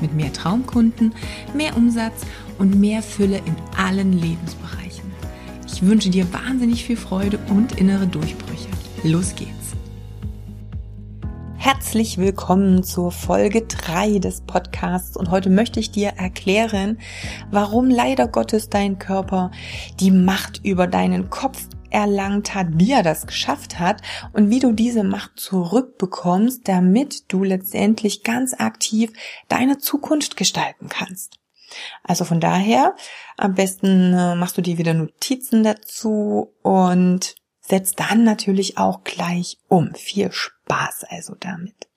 mit mehr Traumkunden, mehr Umsatz und mehr Fülle in allen Lebensbereichen. Ich wünsche dir wahnsinnig viel Freude und innere Durchbrüche. Los geht's! Herzlich willkommen zur Folge 3 des Podcasts und heute möchte ich dir erklären, warum leider Gottes dein Körper die Macht über deinen Kopf erlangt hat, wie er das geschafft hat und wie du diese Macht zurückbekommst, damit du letztendlich ganz aktiv deine Zukunft gestalten kannst. Also von daher, am besten äh, machst du dir wieder Notizen dazu und setzt dann natürlich auch gleich um. Viel Spaß also damit.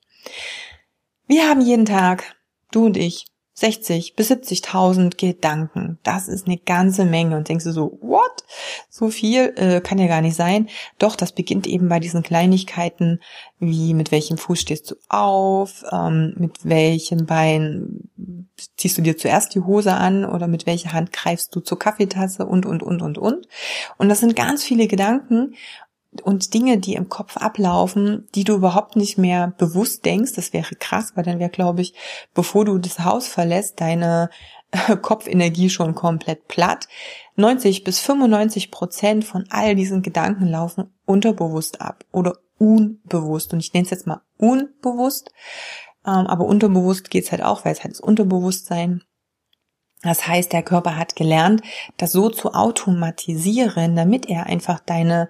Wir haben jeden Tag, du und ich, 60 bis 70.000 Gedanken. Das ist eine ganze Menge. Und denkst du so, what? So viel äh, kann ja gar nicht sein. Doch, das beginnt eben bei diesen Kleinigkeiten, wie mit welchem Fuß stehst du auf, ähm, mit welchem Bein ziehst du dir zuerst die Hose an oder mit welcher Hand greifst du zur Kaffeetasse und, und, und, und, und. Und das sind ganz viele Gedanken und Dinge, die im Kopf ablaufen, die du überhaupt nicht mehr bewusst denkst, das wäre krass, weil dann wäre, glaube ich, bevor du das Haus verlässt, deine äh, Kopfenergie schon komplett platt. 90 bis 95 Prozent von all diesen Gedanken laufen unterbewusst ab oder unbewusst. Und ich nenne es jetzt mal unbewusst, ähm, aber unterbewusst geht's halt auch, weil es halt das Unterbewusstsein das heißt, der Körper hat gelernt, das so zu automatisieren, damit er einfach deine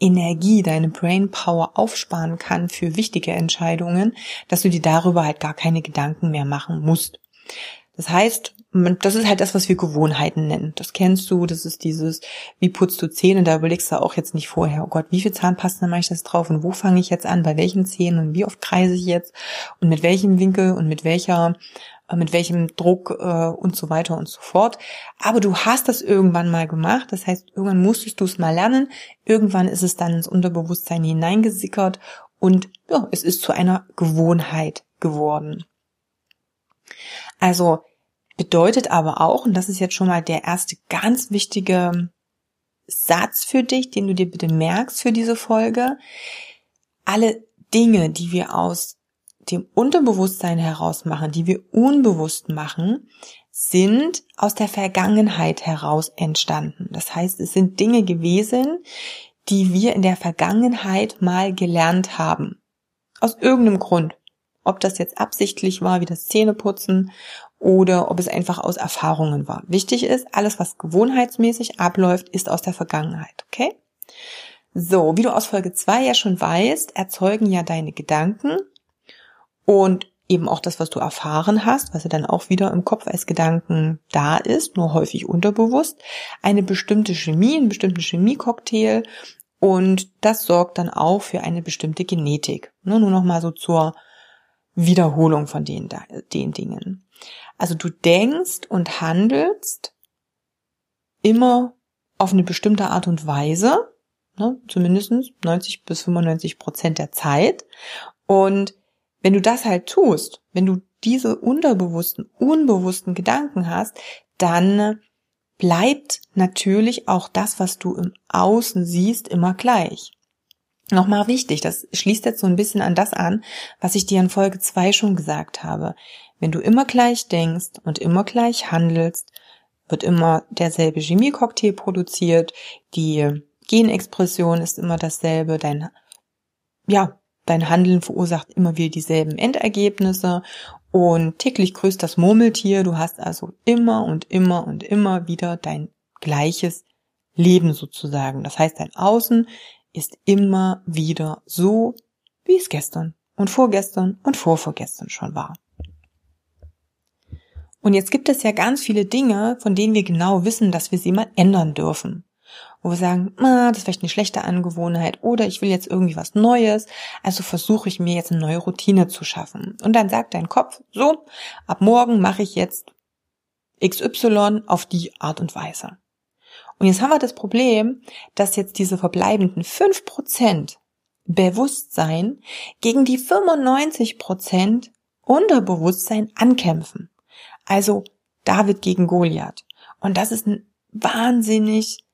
Energie, deine Brain Power aufsparen kann für wichtige Entscheidungen, dass du dir darüber halt gar keine Gedanken mehr machen musst. Das heißt, das ist halt das, was wir Gewohnheiten nennen. Das kennst du, das ist dieses, wie putzt du Zähne, da überlegst du auch jetzt nicht vorher, oh Gott, wie viel Zahnpasta mache ich das drauf und wo fange ich jetzt an, bei welchen Zähnen und wie oft kreise ich jetzt und mit welchem Winkel und mit welcher mit welchem Druck äh, und so weiter und so fort. Aber du hast das irgendwann mal gemacht. Das heißt, irgendwann musstest du es mal lernen. Irgendwann ist es dann ins Unterbewusstsein hineingesickert und ja, es ist zu einer Gewohnheit geworden. Also bedeutet aber auch, und das ist jetzt schon mal der erste ganz wichtige Satz für dich, den du dir bitte merkst für diese Folge, alle Dinge, die wir aus dem Unterbewusstsein heraus machen, die wir unbewusst machen, sind aus der Vergangenheit heraus entstanden. Das heißt, es sind Dinge gewesen, die wir in der Vergangenheit mal gelernt haben. Aus irgendeinem Grund. Ob das jetzt absichtlich war, wie das Zähneputzen, oder ob es einfach aus Erfahrungen war. Wichtig ist, alles, was gewohnheitsmäßig abläuft, ist aus der Vergangenheit, okay? So, wie du aus Folge 2 ja schon weißt, erzeugen ja deine Gedanken und eben auch das, was du erfahren hast, was ja dann auch wieder im Kopf als Gedanken da ist, nur häufig unterbewusst, eine bestimmte Chemie, einen bestimmten Chemiecocktail und das sorgt dann auch für eine bestimmte Genetik. Nur noch mal so zur Wiederholung von den, den Dingen. Also du denkst und handelst immer auf eine bestimmte Art und Weise, ne, zumindest 90 bis 95 Prozent der Zeit. Und wenn du das halt tust, wenn du diese unterbewussten, unbewussten Gedanken hast, dann bleibt natürlich auch das, was du im Außen siehst, immer gleich. Nochmal wichtig, das schließt jetzt so ein bisschen an das an, was ich dir in Folge 2 schon gesagt habe. Wenn du immer gleich denkst und immer gleich handelst, wird immer derselbe Chemiecocktail produziert, die Genexpression ist immer dasselbe, dein, ja, Dein Handeln verursacht immer wieder dieselben Endergebnisse und täglich grüßt das Murmeltier. Du hast also immer und immer und immer wieder dein gleiches Leben sozusagen. Das heißt, dein Außen ist immer wieder so, wie es gestern und vorgestern und vorvorgestern schon war. Und jetzt gibt es ja ganz viele Dinge, von denen wir genau wissen, dass wir sie mal ändern dürfen. Wo wir sagen, ah, das ist vielleicht eine schlechte Angewohnheit oder ich will jetzt irgendwie was Neues, also versuche ich mir jetzt eine neue Routine zu schaffen. Und dann sagt dein Kopf, so, ab morgen mache ich jetzt XY auf die Art und Weise. Und jetzt haben wir das Problem, dass jetzt diese verbleibenden fünf Prozent Bewusstsein gegen die 95% Unterbewusstsein ankämpfen. Also David gegen Goliath. Und das ist ein wahnsinnig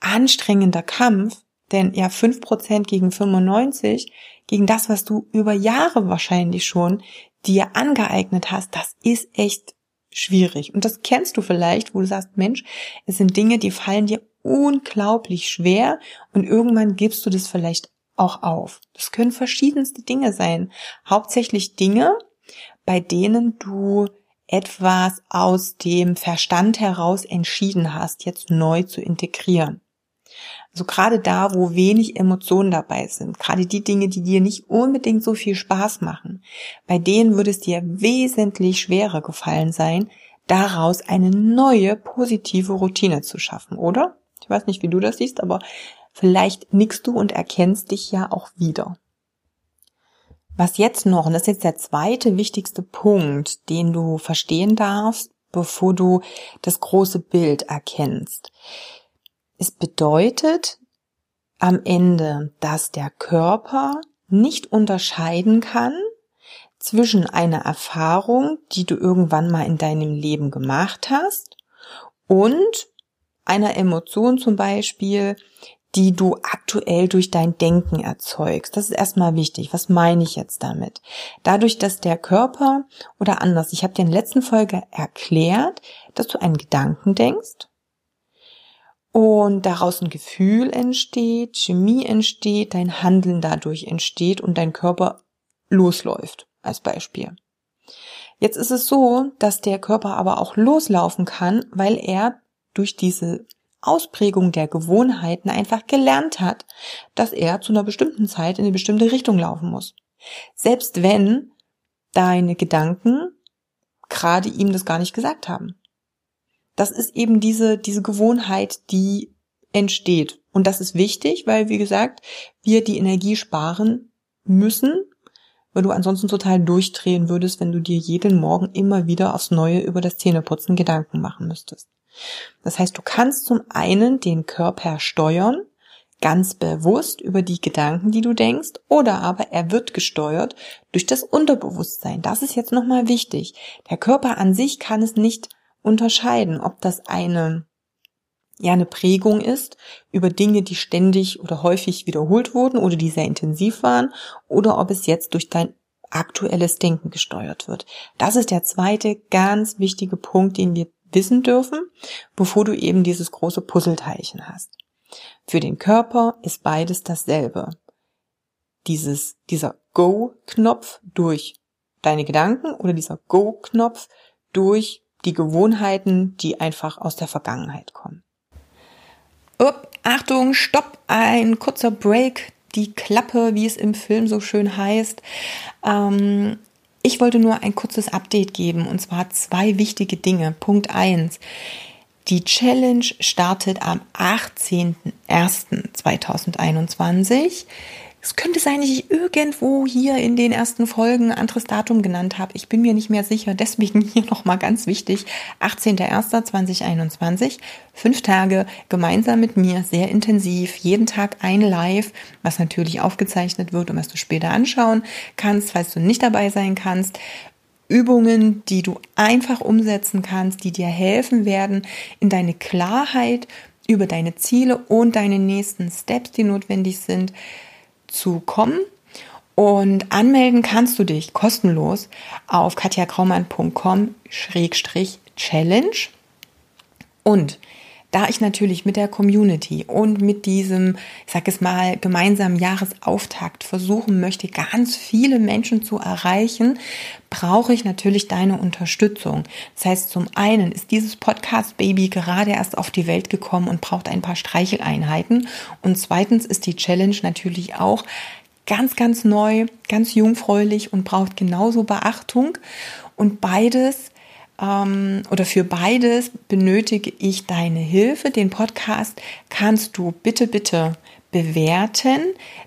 anstrengender Kampf, denn ja 5% gegen 95, gegen das, was du über Jahre wahrscheinlich schon dir angeeignet hast, das ist echt schwierig. Und das kennst du vielleicht, wo du sagst, Mensch, es sind Dinge, die fallen dir unglaublich schwer und irgendwann gibst du das vielleicht auch auf. Das können verschiedenste Dinge sein. Hauptsächlich Dinge, bei denen du etwas aus dem Verstand heraus entschieden hast, jetzt neu zu integrieren. Also gerade da, wo wenig Emotionen dabei sind, gerade die Dinge, die dir nicht unbedingt so viel Spaß machen, bei denen würde es dir wesentlich schwerer gefallen sein, daraus eine neue positive Routine zu schaffen, oder? Ich weiß nicht, wie du das siehst, aber Vielleicht nickst du und erkennst dich ja auch wieder. Was jetzt noch, und das ist jetzt der zweite wichtigste Punkt, den du verstehen darfst, bevor du das große Bild erkennst. Es bedeutet am Ende, dass der Körper nicht unterscheiden kann zwischen einer Erfahrung, die du irgendwann mal in deinem Leben gemacht hast, und einer Emotion zum Beispiel, die du aktuell durch dein Denken erzeugst. Das ist erstmal wichtig. Was meine ich jetzt damit? Dadurch, dass der Körper oder anders, ich habe dir in der letzten Folge erklärt, dass du einen Gedanken denkst und daraus ein Gefühl entsteht, Chemie entsteht, dein Handeln dadurch entsteht und dein Körper losläuft, als Beispiel. Jetzt ist es so, dass der Körper aber auch loslaufen kann, weil er durch diese Ausprägung der Gewohnheiten einfach gelernt hat, dass er zu einer bestimmten Zeit in eine bestimmte Richtung laufen muss. Selbst wenn deine Gedanken gerade ihm das gar nicht gesagt haben. Das ist eben diese, diese Gewohnheit, die entsteht. Und das ist wichtig, weil, wie gesagt, wir die Energie sparen müssen, weil du ansonsten total durchdrehen würdest, wenn du dir jeden Morgen immer wieder aufs Neue über das Zähneputzen Gedanken machen müsstest. Das heißt, du kannst zum einen den Körper steuern, ganz bewusst über die Gedanken, die du denkst, oder aber er wird gesteuert durch das Unterbewusstsein. Das ist jetzt nochmal wichtig. Der Körper an sich kann es nicht unterscheiden, ob das eine ja eine Prägung ist über Dinge, die ständig oder häufig wiederholt wurden oder die sehr intensiv waren, oder ob es jetzt durch dein aktuelles Denken gesteuert wird. Das ist der zweite ganz wichtige Punkt, den wir wissen dürfen, bevor du eben dieses große Puzzleteilchen hast. Für den Körper ist beides dasselbe. Dieses, dieser Go-Knopf durch deine Gedanken oder dieser Go-Knopf durch die Gewohnheiten, die einfach aus der Vergangenheit kommen. Upp, Achtung, stopp, ein kurzer Break, die Klappe, wie es im Film so schön heißt. Ähm, ich wollte nur ein kurzes Update geben und zwar zwei wichtige Dinge. Punkt eins: Die Challenge startet am 18.01.2021. Es könnte sein, dass ich irgendwo hier in den ersten Folgen ein anderes Datum genannt habe. Ich bin mir nicht mehr sicher. Deswegen hier nochmal ganz wichtig. 18.01.2021. Fünf Tage gemeinsam mit mir, sehr intensiv. Jeden Tag ein Live, was natürlich aufgezeichnet wird und was du später anschauen kannst, falls du nicht dabei sein kannst. Übungen, die du einfach umsetzen kannst, die dir helfen werden, in deine Klarheit über deine Ziele und deine nächsten Steps, die notwendig sind, zu kommen. Und anmelden kannst du dich kostenlos auf katjakraumann.com-challenge. Und da ich natürlich mit der Community und mit diesem, ich sag es mal, gemeinsamen Jahresauftakt versuchen möchte, ganz viele Menschen zu erreichen, brauche ich natürlich deine Unterstützung. Das heißt, zum einen ist dieses Podcast-Baby gerade erst auf die Welt gekommen und braucht ein paar Streicheleinheiten. Und zweitens ist die Challenge natürlich auch ganz, ganz neu, ganz jungfräulich und braucht genauso Beachtung. Und beides ähm, oder für beides benötige ich deine Hilfe. Den Podcast kannst du bitte, bitte bewerten.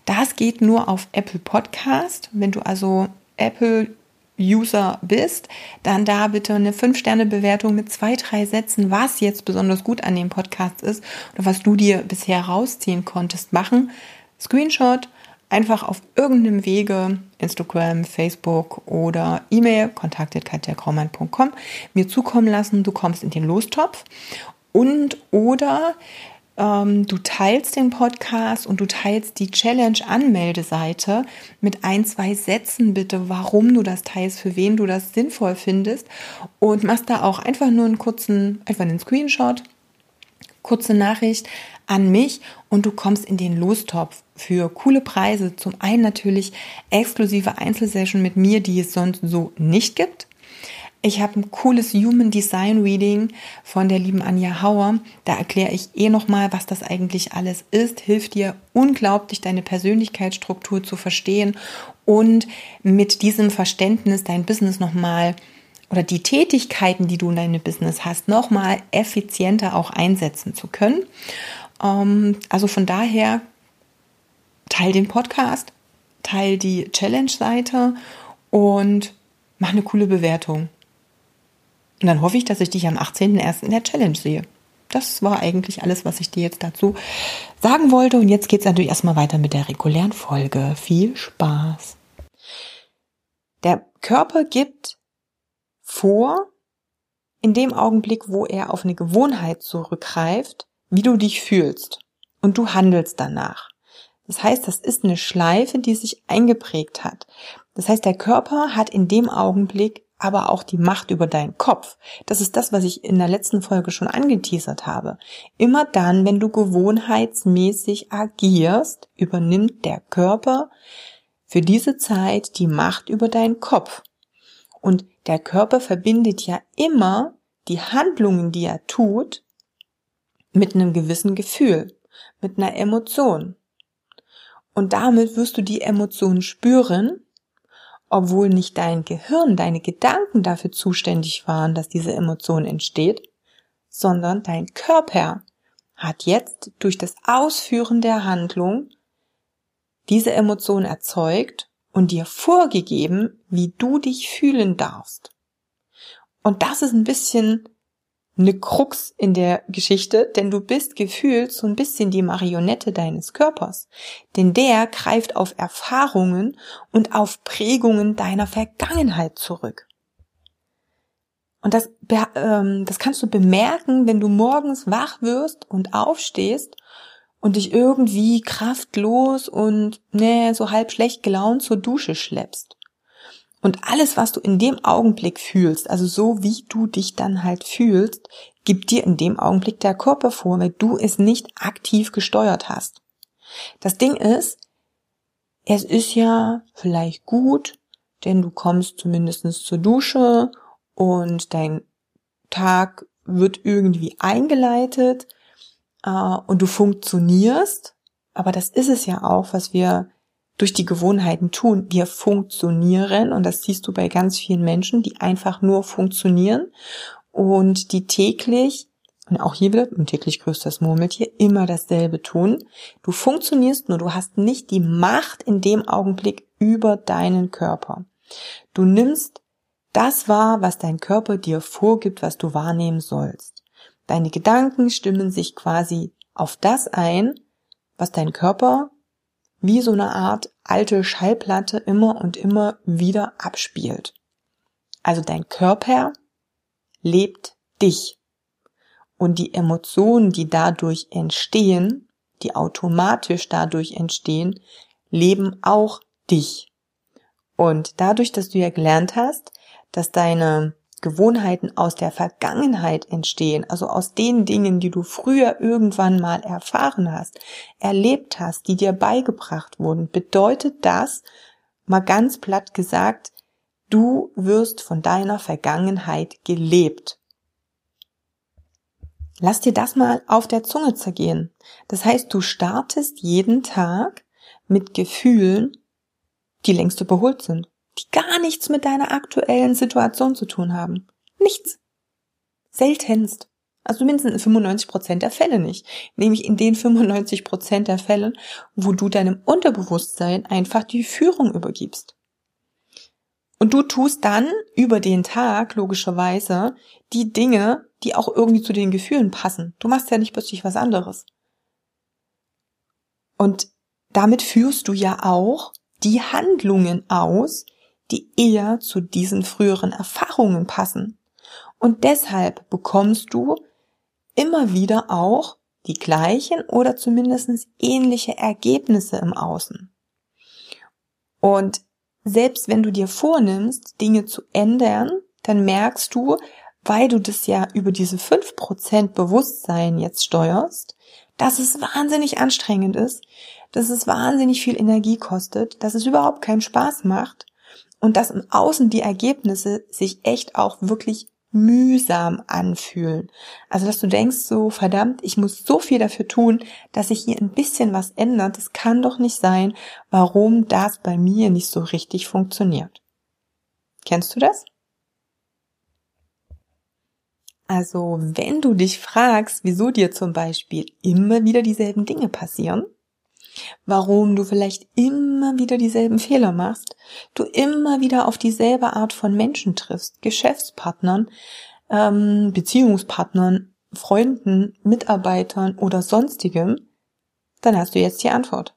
Das geht nur auf Apple Podcast. Wenn du also Apple User bist, dann da bitte eine 5-Sterne-Bewertung mit zwei, drei Sätzen, was jetzt besonders gut an dem Podcast ist oder was du dir bisher rausziehen konntest, machen. Screenshot einfach auf irgendeinem Wege, Instagram, Facebook oder E-Mail, kontaktet.katjakraumann.com, mir zukommen lassen. Du kommst in den Lostopf. Und oder ähm, du teilst den Podcast und du teilst die Challenge-Anmeldeseite mit ein, zwei Sätzen bitte, warum du das teilst, für wen du das sinnvoll findest und machst da auch einfach nur einen kurzen, einfach einen Screenshot, kurze Nachricht an mich und du kommst in den Lostopf für coole Preise. Zum einen natürlich exklusive Einzelsession mit mir, die es sonst so nicht gibt. Ich habe ein cooles Human Design Reading von der lieben Anja Hauer. Da erkläre ich eh nochmal, was das eigentlich alles ist. Hilft dir unglaublich, deine Persönlichkeitsstruktur zu verstehen und mit diesem Verständnis dein Business nochmal oder die Tätigkeiten, die du in deinem Business hast, nochmal effizienter auch einsetzen zu können. Ähm, also von daher teil den Podcast, teil die Challenge-Seite und mach eine coole Bewertung. Und dann hoffe ich, dass ich dich am 18.01. in der Challenge sehe. Das war eigentlich alles, was ich dir jetzt dazu sagen wollte. Und jetzt geht es natürlich erstmal weiter mit der regulären Folge. Viel Spaß. Der Körper gibt vor, in dem Augenblick, wo er auf eine Gewohnheit zurückgreift, wie du dich fühlst. Und du handelst danach. Das heißt, das ist eine Schleife, die sich eingeprägt hat. Das heißt, der Körper hat in dem Augenblick aber auch die Macht über deinen Kopf. Das ist das, was ich in der letzten Folge schon angeteasert habe. Immer dann, wenn du gewohnheitsmäßig agierst, übernimmt der Körper für diese Zeit die Macht über deinen Kopf. Und der Körper verbindet ja immer die Handlungen, die er tut, mit einem gewissen Gefühl, mit einer Emotion. Und damit wirst du die Emotion spüren obwohl nicht dein Gehirn, deine Gedanken dafür zuständig waren, dass diese Emotion entsteht, sondern dein Körper hat jetzt durch das Ausführen der Handlung diese Emotion erzeugt und dir vorgegeben, wie du dich fühlen darfst. Und das ist ein bisschen eine Krux in der Geschichte, denn du bist gefühlt so ein bisschen die Marionette deines Körpers. Denn der greift auf Erfahrungen und auf Prägungen deiner Vergangenheit zurück. Und das, ähm, das kannst du bemerken, wenn du morgens wach wirst und aufstehst und dich irgendwie kraftlos und ne, so halb schlecht gelaunt zur Dusche schleppst. Und alles, was du in dem Augenblick fühlst, also so wie du dich dann halt fühlst, gibt dir in dem Augenblick der Körper vor, weil du es nicht aktiv gesteuert hast. Das Ding ist, es ist ja vielleicht gut, denn du kommst zumindest zur Dusche und dein Tag wird irgendwie eingeleitet äh, und du funktionierst. Aber das ist es ja auch, was wir durch die Gewohnheiten tun. Wir funktionieren und das siehst du bei ganz vielen Menschen, die einfach nur funktionieren und die täglich und auch hier wieder im täglich größtes Murmeltier immer dasselbe tun. Du funktionierst nur, du hast nicht die Macht in dem Augenblick über deinen Körper. Du nimmst das wahr, was dein Körper dir vorgibt, was du wahrnehmen sollst. Deine Gedanken stimmen sich quasi auf das ein, was dein Körper wie so eine Art alte Schallplatte immer und immer wieder abspielt. Also dein Körper lebt dich. Und die Emotionen, die dadurch entstehen, die automatisch dadurch entstehen, leben auch dich. Und dadurch, dass du ja gelernt hast, dass deine Gewohnheiten aus der Vergangenheit entstehen, also aus den Dingen, die du früher irgendwann mal erfahren hast, erlebt hast, die dir beigebracht wurden, bedeutet das, mal ganz platt gesagt, du wirst von deiner Vergangenheit gelebt. Lass dir das mal auf der Zunge zergehen. Das heißt, du startest jeden Tag mit Gefühlen, die längst überholt sind die gar nichts mit deiner aktuellen Situation zu tun haben. Nichts. Seltenst. Also mindestens in 95 Prozent der Fälle nicht. Nämlich in den 95 Prozent der Fälle, wo du deinem Unterbewusstsein einfach die Führung übergibst. Und du tust dann über den Tag logischerweise die Dinge, die auch irgendwie zu den Gefühlen passen. Du machst ja nicht plötzlich was anderes. Und damit führst du ja auch die Handlungen aus, die eher zu diesen früheren Erfahrungen passen. Und deshalb bekommst du immer wieder auch die gleichen oder zumindest ähnliche Ergebnisse im Außen. Und selbst wenn du dir vornimmst, Dinge zu ändern, dann merkst du, weil du das ja über diese fünf Prozent Bewusstsein jetzt steuerst, dass es wahnsinnig anstrengend ist, dass es wahnsinnig viel Energie kostet, dass es überhaupt keinen Spaß macht und dass im Außen die Ergebnisse sich echt auch wirklich mühsam anfühlen. Also, dass du denkst so, verdammt, ich muss so viel dafür tun, dass sich hier ein bisschen was ändert. Das kann doch nicht sein, warum das bei mir nicht so richtig funktioniert. Kennst du das? Also, wenn du dich fragst, wieso dir zum Beispiel immer wieder dieselben Dinge passieren, warum du vielleicht immer wieder dieselben Fehler machst, du immer wieder auf dieselbe Art von Menschen triffst, Geschäftspartnern, ähm, Beziehungspartnern, Freunden, Mitarbeitern oder sonstigem, dann hast du jetzt die Antwort.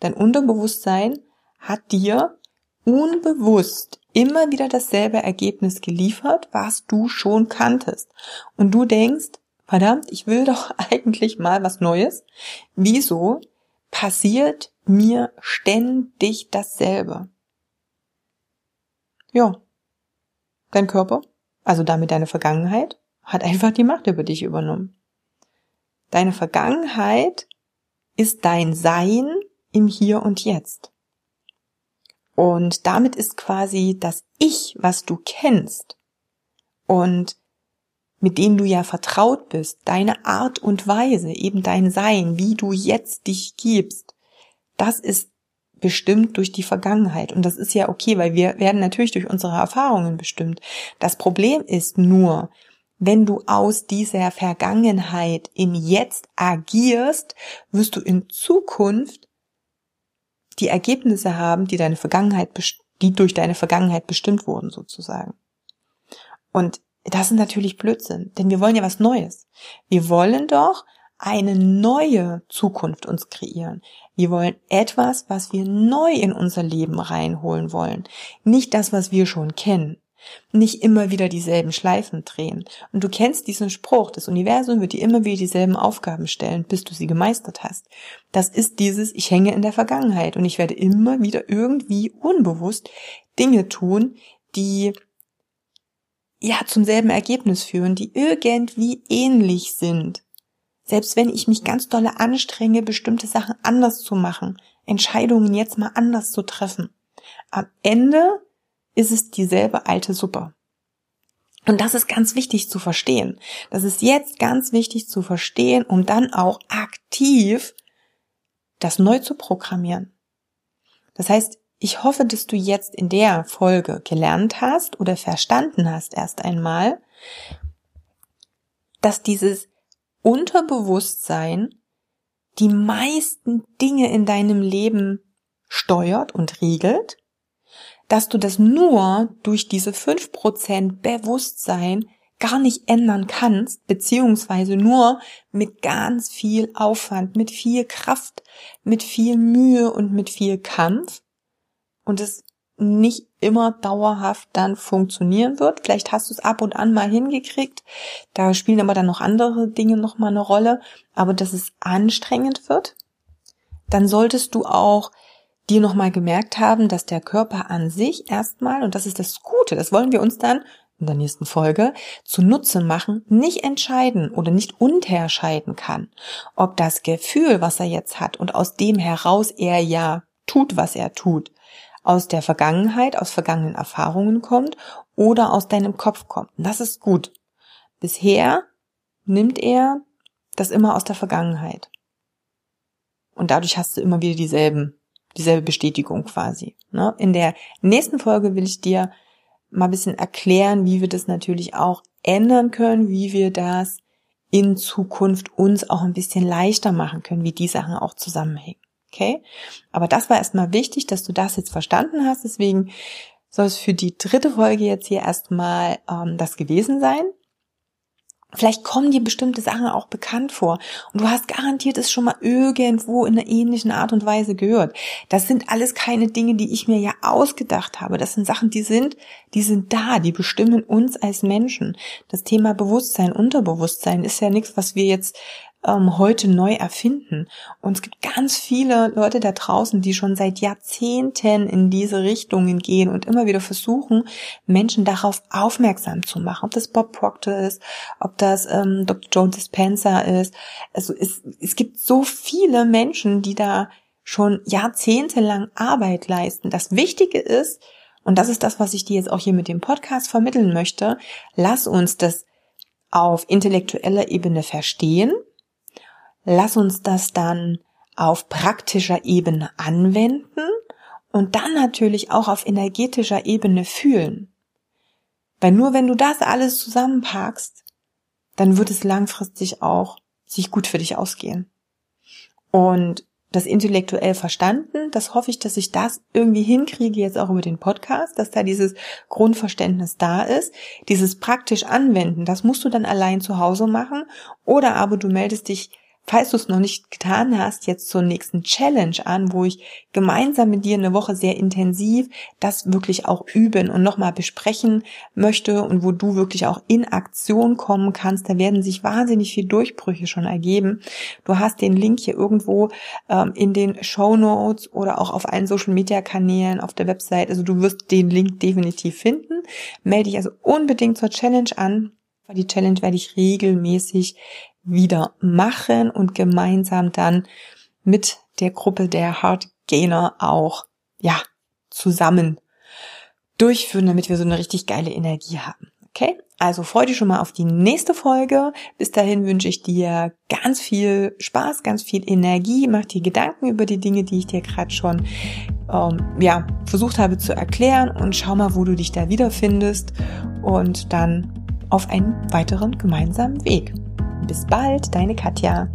Dein Unterbewusstsein hat dir unbewusst immer wieder dasselbe Ergebnis geliefert, was du schon kanntest. Und du denkst, verdammt, ich will doch eigentlich mal was Neues. Wieso passiert mir ständig dasselbe. Ja. Dein Körper, also damit deine Vergangenheit, hat einfach die Macht über dich übernommen. Deine Vergangenheit ist dein Sein im Hier und Jetzt. Und damit ist quasi das Ich, was du kennst und mit dem du ja vertraut bist, deine Art und Weise, eben dein Sein, wie du jetzt dich gibst, das ist bestimmt durch die Vergangenheit. Und das ist ja okay, weil wir werden natürlich durch unsere Erfahrungen bestimmt. Das Problem ist nur, wenn du aus dieser Vergangenheit im Jetzt agierst, wirst du in Zukunft die Ergebnisse haben, die deine Vergangenheit, die durch deine Vergangenheit bestimmt wurden, sozusagen. Und das ist natürlich Blödsinn, denn wir wollen ja was Neues. Wir wollen doch eine neue Zukunft uns kreieren. Wir wollen etwas, was wir neu in unser Leben reinholen wollen. Nicht das, was wir schon kennen. Nicht immer wieder dieselben Schleifen drehen. Und du kennst diesen Spruch, das Universum wird dir immer wieder dieselben Aufgaben stellen, bis du sie gemeistert hast. Das ist dieses, ich hänge in der Vergangenheit und ich werde immer wieder irgendwie unbewusst Dinge tun, die ja zum selben Ergebnis führen, die irgendwie ähnlich sind. Selbst wenn ich mich ganz dolle anstrenge, bestimmte Sachen anders zu machen, Entscheidungen jetzt mal anders zu treffen. Am Ende ist es dieselbe alte Suppe. Und das ist ganz wichtig zu verstehen. Das ist jetzt ganz wichtig zu verstehen, um dann auch aktiv das neu zu programmieren. Das heißt, ich hoffe, dass du jetzt in der Folge gelernt hast oder verstanden hast erst einmal, dass dieses Unterbewusstsein die meisten Dinge in deinem Leben steuert und regelt, dass du das nur durch diese fünf Prozent Bewusstsein gar nicht ändern kannst, beziehungsweise nur mit ganz viel Aufwand, mit viel Kraft, mit viel Mühe und mit viel Kampf und es nicht immer dauerhaft dann funktionieren wird. Vielleicht hast du es ab und an mal hingekriegt. Da spielen aber dann noch andere Dinge noch mal eine Rolle. Aber dass es anstrengend wird, dann solltest du auch dir noch mal gemerkt haben, dass der Körper an sich erstmal, und das ist das Gute, das wollen wir uns dann in der nächsten Folge zunutze machen, nicht entscheiden oder nicht unterscheiden kann, ob das Gefühl, was er jetzt hat und aus dem heraus er ja tut, was er tut, aus der Vergangenheit, aus vergangenen Erfahrungen kommt oder aus deinem Kopf kommt. Und das ist gut. Bisher nimmt er das immer aus der Vergangenheit. Und dadurch hast du immer wieder dieselben, dieselbe Bestätigung quasi. Ne? In der nächsten Folge will ich dir mal ein bisschen erklären, wie wir das natürlich auch ändern können, wie wir das in Zukunft uns auch ein bisschen leichter machen können, wie die Sachen auch zusammenhängen. Okay? Aber das war erstmal wichtig, dass du das jetzt verstanden hast. Deswegen soll es für die dritte Folge jetzt hier erstmal ähm, das gewesen sein. Vielleicht kommen dir bestimmte Sachen auch bekannt vor und du hast garantiert es schon mal irgendwo in einer ähnlichen Art und Weise gehört. Das sind alles keine Dinge, die ich mir ja ausgedacht habe. Das sind Sachen, die sind, die sind da, die bestimmen uns als Menschen. Das Thema Bewusstsein, Unterbewusstsein ist ja nichts, was wir jetzt ähm, heute neu erfinden. Und es gibt ganz viele Leute da draußen, die schon seit Jahrzehnten in diese Richtungen gehen und immer wieder versuchen, Menschen darauf aufmerksam zu machen. Ob das Bob Proctor ist, ob das ähm, Dr. Joe Dispenza ist. Also es, es gibt so viele Menschen, die da schon jahrzehntelang Arbeit leisten. Das Wichtige ist, und das ist das, was ich dir jetzt auch hier mit dem Podcast vermitteln möchte, lass uns das auf intellektueller Ebene verstehen lass uns das dann auf praktischer Ebene anwenden und dann natürlich auch auf energetischer Ebene fühlen. Weil nur wenn du das alles zusammenpackst, dann wird es langfristig auch sich gut für dich ausgehen. Und das intellektuell verstanden, das hoffe ich, dass ich das irgendwie hinkriege jetzt auch über den Podcast, dass da dieses Grundverständnis da ist. Dieses praktisch anwenden, das musst du dann allein zu Hause machen oder aber du meldest dich falls du es noch nicht getan hast, jetzt zur nächsten Challenge an, wo ich gemeinsam mit dir eine Woche sehr intensiv das wirklich auch üben und nochmal besprechen möchte und wo du wirklich auch in Aktion kommen kannst. Da werden sich wahnsinnig viel Durchbrüche schon ergeben. Du hast den Link hier irgendwo ähm, in den Show Notes oder auch auf allen Social Media Kanälen auf der Website. Also du wirst den Link definitiv finden. Melde dich also unbedingt zur Challenge an. Die Challenge werde ich regelmäßig wieder machen und gemeinsam dann mit der Gruppe der Hard Gainer auch, ja, zusammen durchführen, damit wir so eine richtig geile Energie haben. Okay? Also freu dich schon mal auf die nächste Folge. Bis dahin wünsche ich dir ganz viel Spaß, ganz viel Energie. Mach dir Gedanken über die Dinge, die ich dir gerade schon ähm, ja, versucht habe zu erklären und schau mal, wo du dich da wiederfindest und dann auf einen weiteren gemeinsamen Weg. Bis bald, deine Katja.